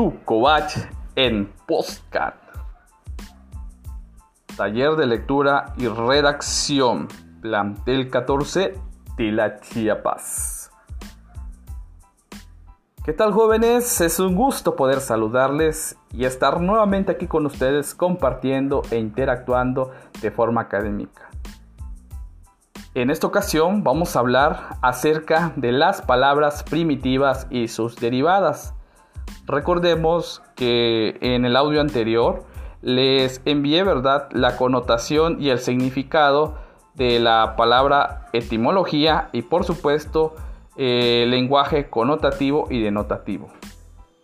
Tu en Postcat. Taller de lectura y redacción. Plantel 14 Tila Chiapas. ¿Qué tal jóvenes? Es un gusto poder saludarles y estar nuevamente aquí con ustedes compartiendo e interactuando de forma académica. En esta ocasión vamos a hablar acerca de las palabras primitivas y sus derivadas. Recordemos que en el audio anterior les envié, ¿verdad?, la connotación y el significado de la palabra etimología y por supuesto el lenguaje connotativo y denotativo.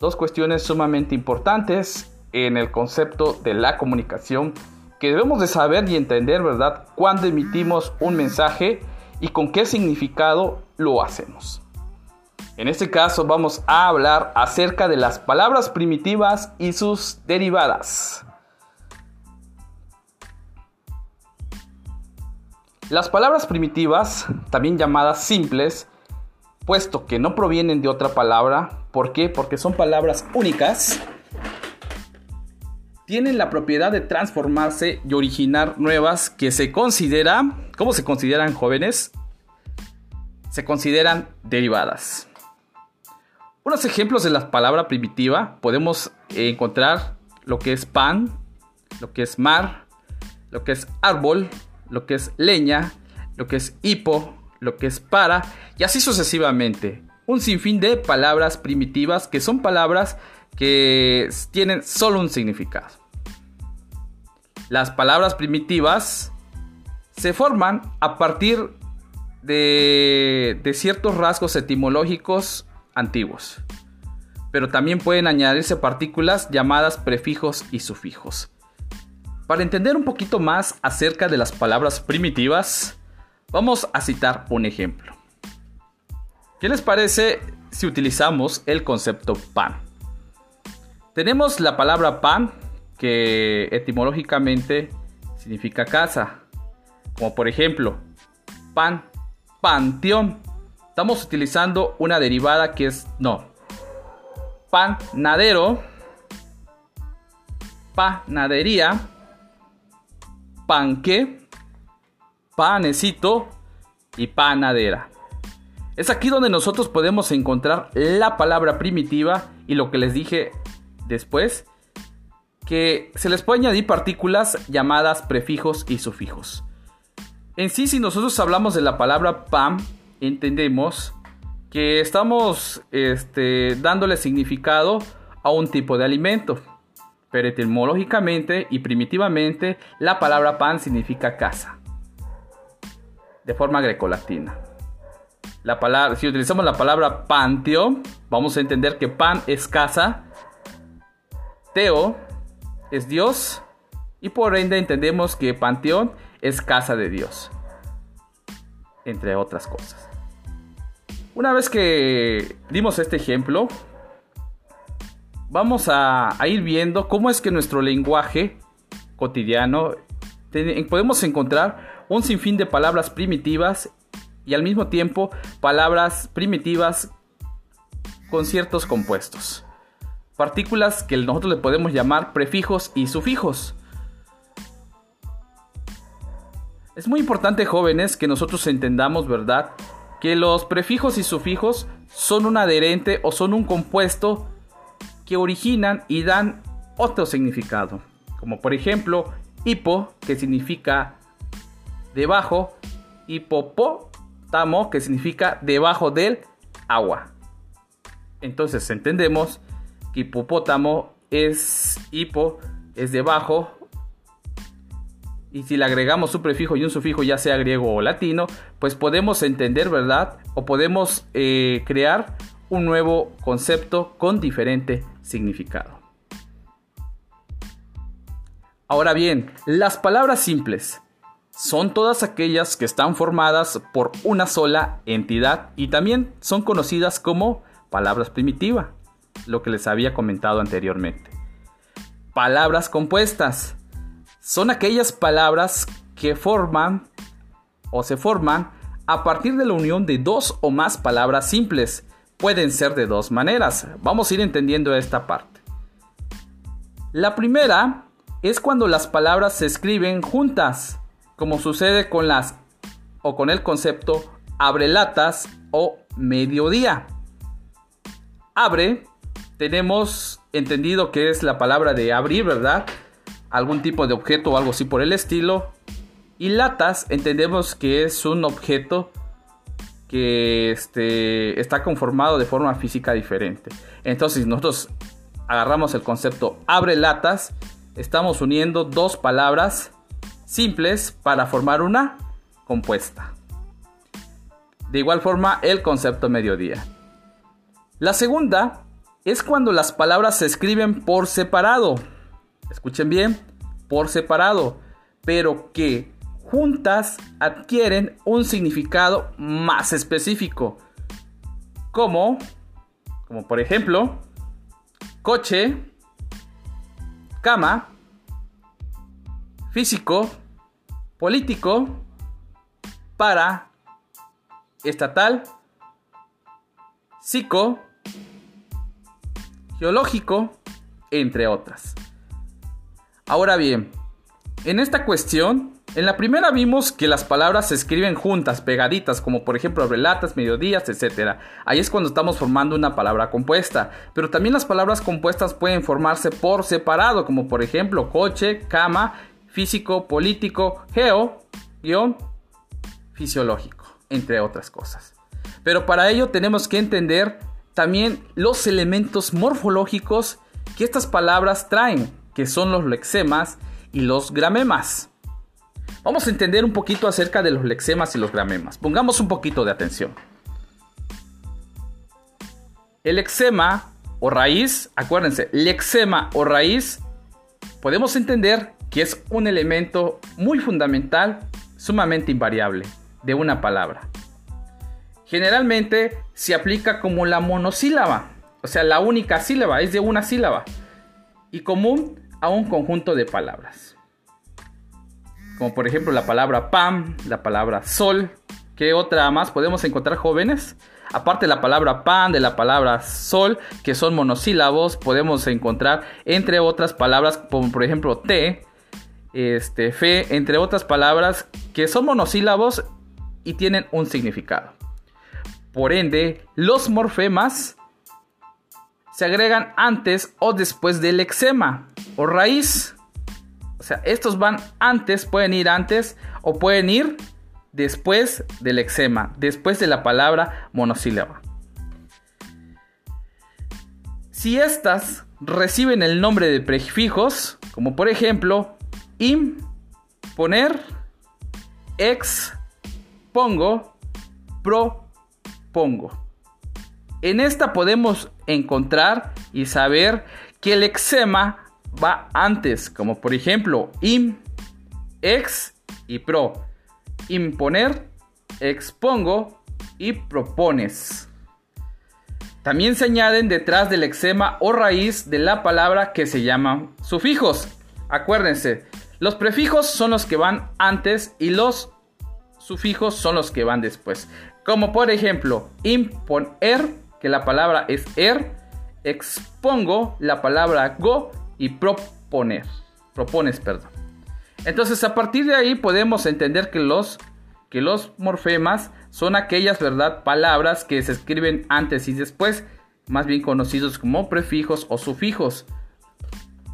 Dos cuestiones sumamente importantes en el concepto de la comunicación que debemos de saber y entender, ¿verdad?, cuándo emitimos un mensaje y con qué significado lo hacemos. En este caso vamos a hablar acerca de las palabras primitivas y sus derivadas. Las palabras primitivas, también llamadas simples, puesto que no provienen de otra palabra, ¿por qué? Porque son palabras únicas tienen la propiedad de transformarse y originar nuevas que se consideran, ¿cómo se consideran jóvenes? Se consideran derivadas. Unos ejemplos de la palabra primitiva podemos encontrar lo que es pan, lo que es mar, lo que es árbol, lo que es leña, lo que es hipo, lo que es para y así sucesivamente. Un sinfín de palabras primitivas que son palabras que tienen solo un significado. Las palabras primitivas se forman a partir de, ciertos rasgos etimológicos antiguos, pero también pueden añadirse partículas llamadas prefijos y sufijos. Para entender un poquito más acerca de las palabras primitivas, vamos a citar un ejemplo. ¿Qué les parece si utilizamos el concepto pan? Tenemos la palabra pan que etimológicamente significa casa. Como por ejemplo, pan, panteón. Estamos utilizando una derivada que es no. Panadero, panadería, panque, panecito y panadera. Es aquí donde nosotros podemos encontrar la palabra primitiva y lo que les dije después que se les puede añadir partículas llamadas prefijos y sufijos. En sí, si nosotros hablamos de la palabra PAM, entendemos que estamos este, dándole significado a un tipo de alimento. Pero etimológicamente y primitivamente, la palabra pan significa casa. De forma grecolatina. La palabra, si utilizamos la palabra panteo, vamos a entender que pan es casa. Teo es Dios y por ende entendemos que Panteón es casa de Dios, entre otras cosas. Una vez que dimos este ejemplo, vamos a, ir viendo cómo es que nuestro lenguaje cotidiano podemos encontrar un sinfín de palabras primitivas y al mismo tiempo palabras primitivas con ciertos compuestos partículas que nosotros le podemos llamar prefijos y sufijos. Es muy importante, jóvenes, que nosotros entendamos, ¿verdad? Que los prefijos y sufijos son un adherente o son un compuesto que originan y dan otro significado. Como por ejemplo, hipo, que significa debajo, hipopótamo, que significa debajo del agua. Entonces entendemos hipopótamo es hipo, es debajo. Y si le agregamos su prefijo y un sufijo, ya sea griego o latino, pues podemos entender, ¿verdad? O podemos eh, crear un nuevo concepto con diferente significado. Ahora bien, las palabras simples son todas aquellas que están formadas por una sola entidad y también son conocidas como palabras primitivas lo que les había comentado anteriormente. Palabras compuestas. Son aquellas palabras que forman o se forman a partir de la unión de dos o más palabras simples. Pueden ser de dos maneras. Vamos a ir entendiendo esta parte. La primera es cuando las palabras se escriben juntas, como sucede con las o con el concepto abre latas o mediodía. Abre, tenemos entendido que es la palabra de abrir, ¿verdad? Algún tipo de objeto o algo así por el estilo. Y latas, entendemos que es un objeto que este, está conformado de forma física diferente. Entonces, nosotros agarramos el concepto abre latas, estamos uniendo dos palabras simples para formar una compuesta. De igual forma, el concepto mediodía. La segunda es cuando las palabras se escriben por separado. Escuchen bien, por separado, pero que juntas adquieren un significado más específico. Como, como por ejemplo, coche, cama, físico, político, para, estatal, psico, geológico, entre otras. Ahora bien, en esta cuestión en la primera vimos que las palabras se escriben juntas, pegaditas, como por ejemplo relatas, mediodías, etc. Ahí es cuando estamos formando una palabra compuesta. Pero también las palabras compuestas pueden formarse por separado, como por ejemplo coche, cama, físico, político, geo, guion, fisiológico, entre otras cosas. Pero para ello tenemos que entender también los elementos morfológicos que estas palabras traen, que son los lexemas y los gramemas. Vamos a entender un poquito acerca de los lexemas y los gramemas. Pongamos un poquito de atención. El lexema o raíz, acuérdense, lexema o raíz, podemos entender que es un elemento muy fundamental, sumamente invariable, de una palabra. Generalmente se aplica como la monosílaba, o sea, la única sílaba, es de una sílaba, y común a un conjunto de palabras como por ejemplo la palabra pan, la palabra sol. ¿Qué otra más podemos encontrar jóvenes? Aparte de la palabra pan, de la palabra sol, que son monosílabos, podemos encontrar entre otras palabras como por ejemplo té, este, fe, entre otras palabras que son monosílabos y tienen un significado. Por ende, los morfemas se agregan antes o después del lexema o raíz. O sea, estos van antes, pueden ir antes o pueden ir después del eczema, después de la palabra monosílaba. Si estas reciben el nombre de prefijos, como por ejemplo im, poner, ex, pongo, pro, pongo. En esta podemos encontrar y saber que el eczema va antes, como por ejemplo im, ex y pro. Imponer, expongo y propones. También se añaden detrás del lexema o raíz de la palabra que se llaman sufijos. Acuérdense, los prefijos son los que van antes y los sufijos son los que van después. Como por ejemplo, imponer, que la palabra es er, expongo, la palabra go y proponer. Propones, perdón. Entonces, a partir de ahí podemos entender que los, que los morfemas son aquellas, ¿verdad? Palabras que se escriben antes y después, más bien conocidos como prefijos o sufijos.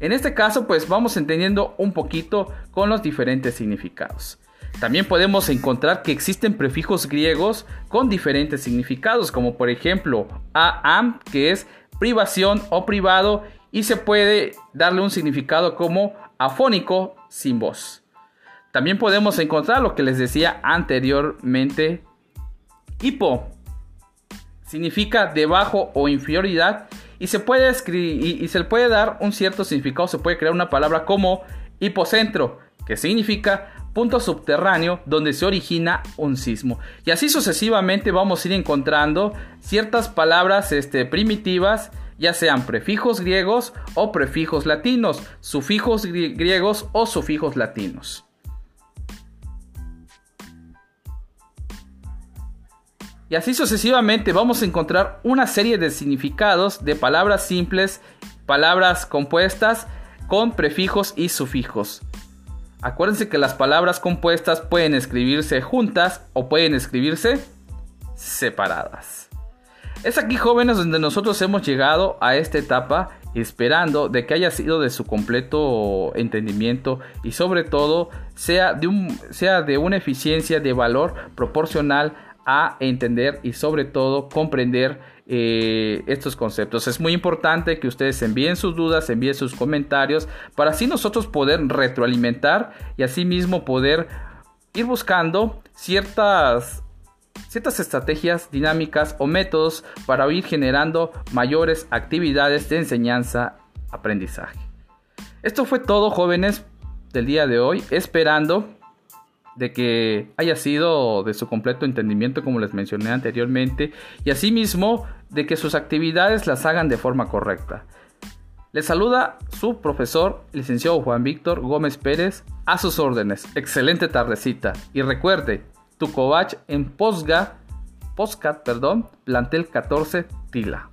En este caso, pues vamos entendiendo un poquito con los diferentes significados. También podemos encontrar que existen prefijos griegos con diferentes significados, como por ejemplo am, que es privación o privado, y se puede darle un significado como afónico sin voz. También podemos encontrar lo que les decía anteriormente, hipo. Significa debajo o inferioridad y se puede escribir y, se le puede dar un cierto significado, se puede crear una palabra como hipocentro, que significa punto subterráneo donde se origina un sismo. Y así sucesivamente vamos a ir encontrando ciertas palabras este, primitivas ya sean prefijos griegos o prefijos latinos, sufijos griegos o sufijos latinos. Y así sucesivamente vamos a encontrar una serie de significados de palabras simples, palabras compuestas, con prefijos y sufijos. Acuérdense que las palabras compuestas pueden escribirse juntas o pueden escribirse separadas. Es aquí jóvenes donde nosotros hemos llegado a esta etapa esperando de que haya sido de su completo entendimiento y sobre todo sea de, un, sea de una eficiencia de valor proporcional a entender y sobre todo comprender eh, estos conceptos. Es muy importante que ustedes envíen sus dudas, envíen sus comentarios para así nosotros poder retroalimentar y asimismo poder ir buscando ciertas ciertas estrategias dinámicas o métodos para ir generando mayores actividades de enseñanza aprendizaje. Esto fue todo jóvenes del día de hoy, esperando de que haya sido de su completo entendimiento como les mencioné anteriormente y asimismo de que sus actividades las hagan de forma correcta. Les saluda su profesor, licenciado Juan Víctor Gómez Pérez, a sus órdenes. Excelente tardecita y recuerde, tu covach en Posga, Postcat, perdón, plantel 14 Tila.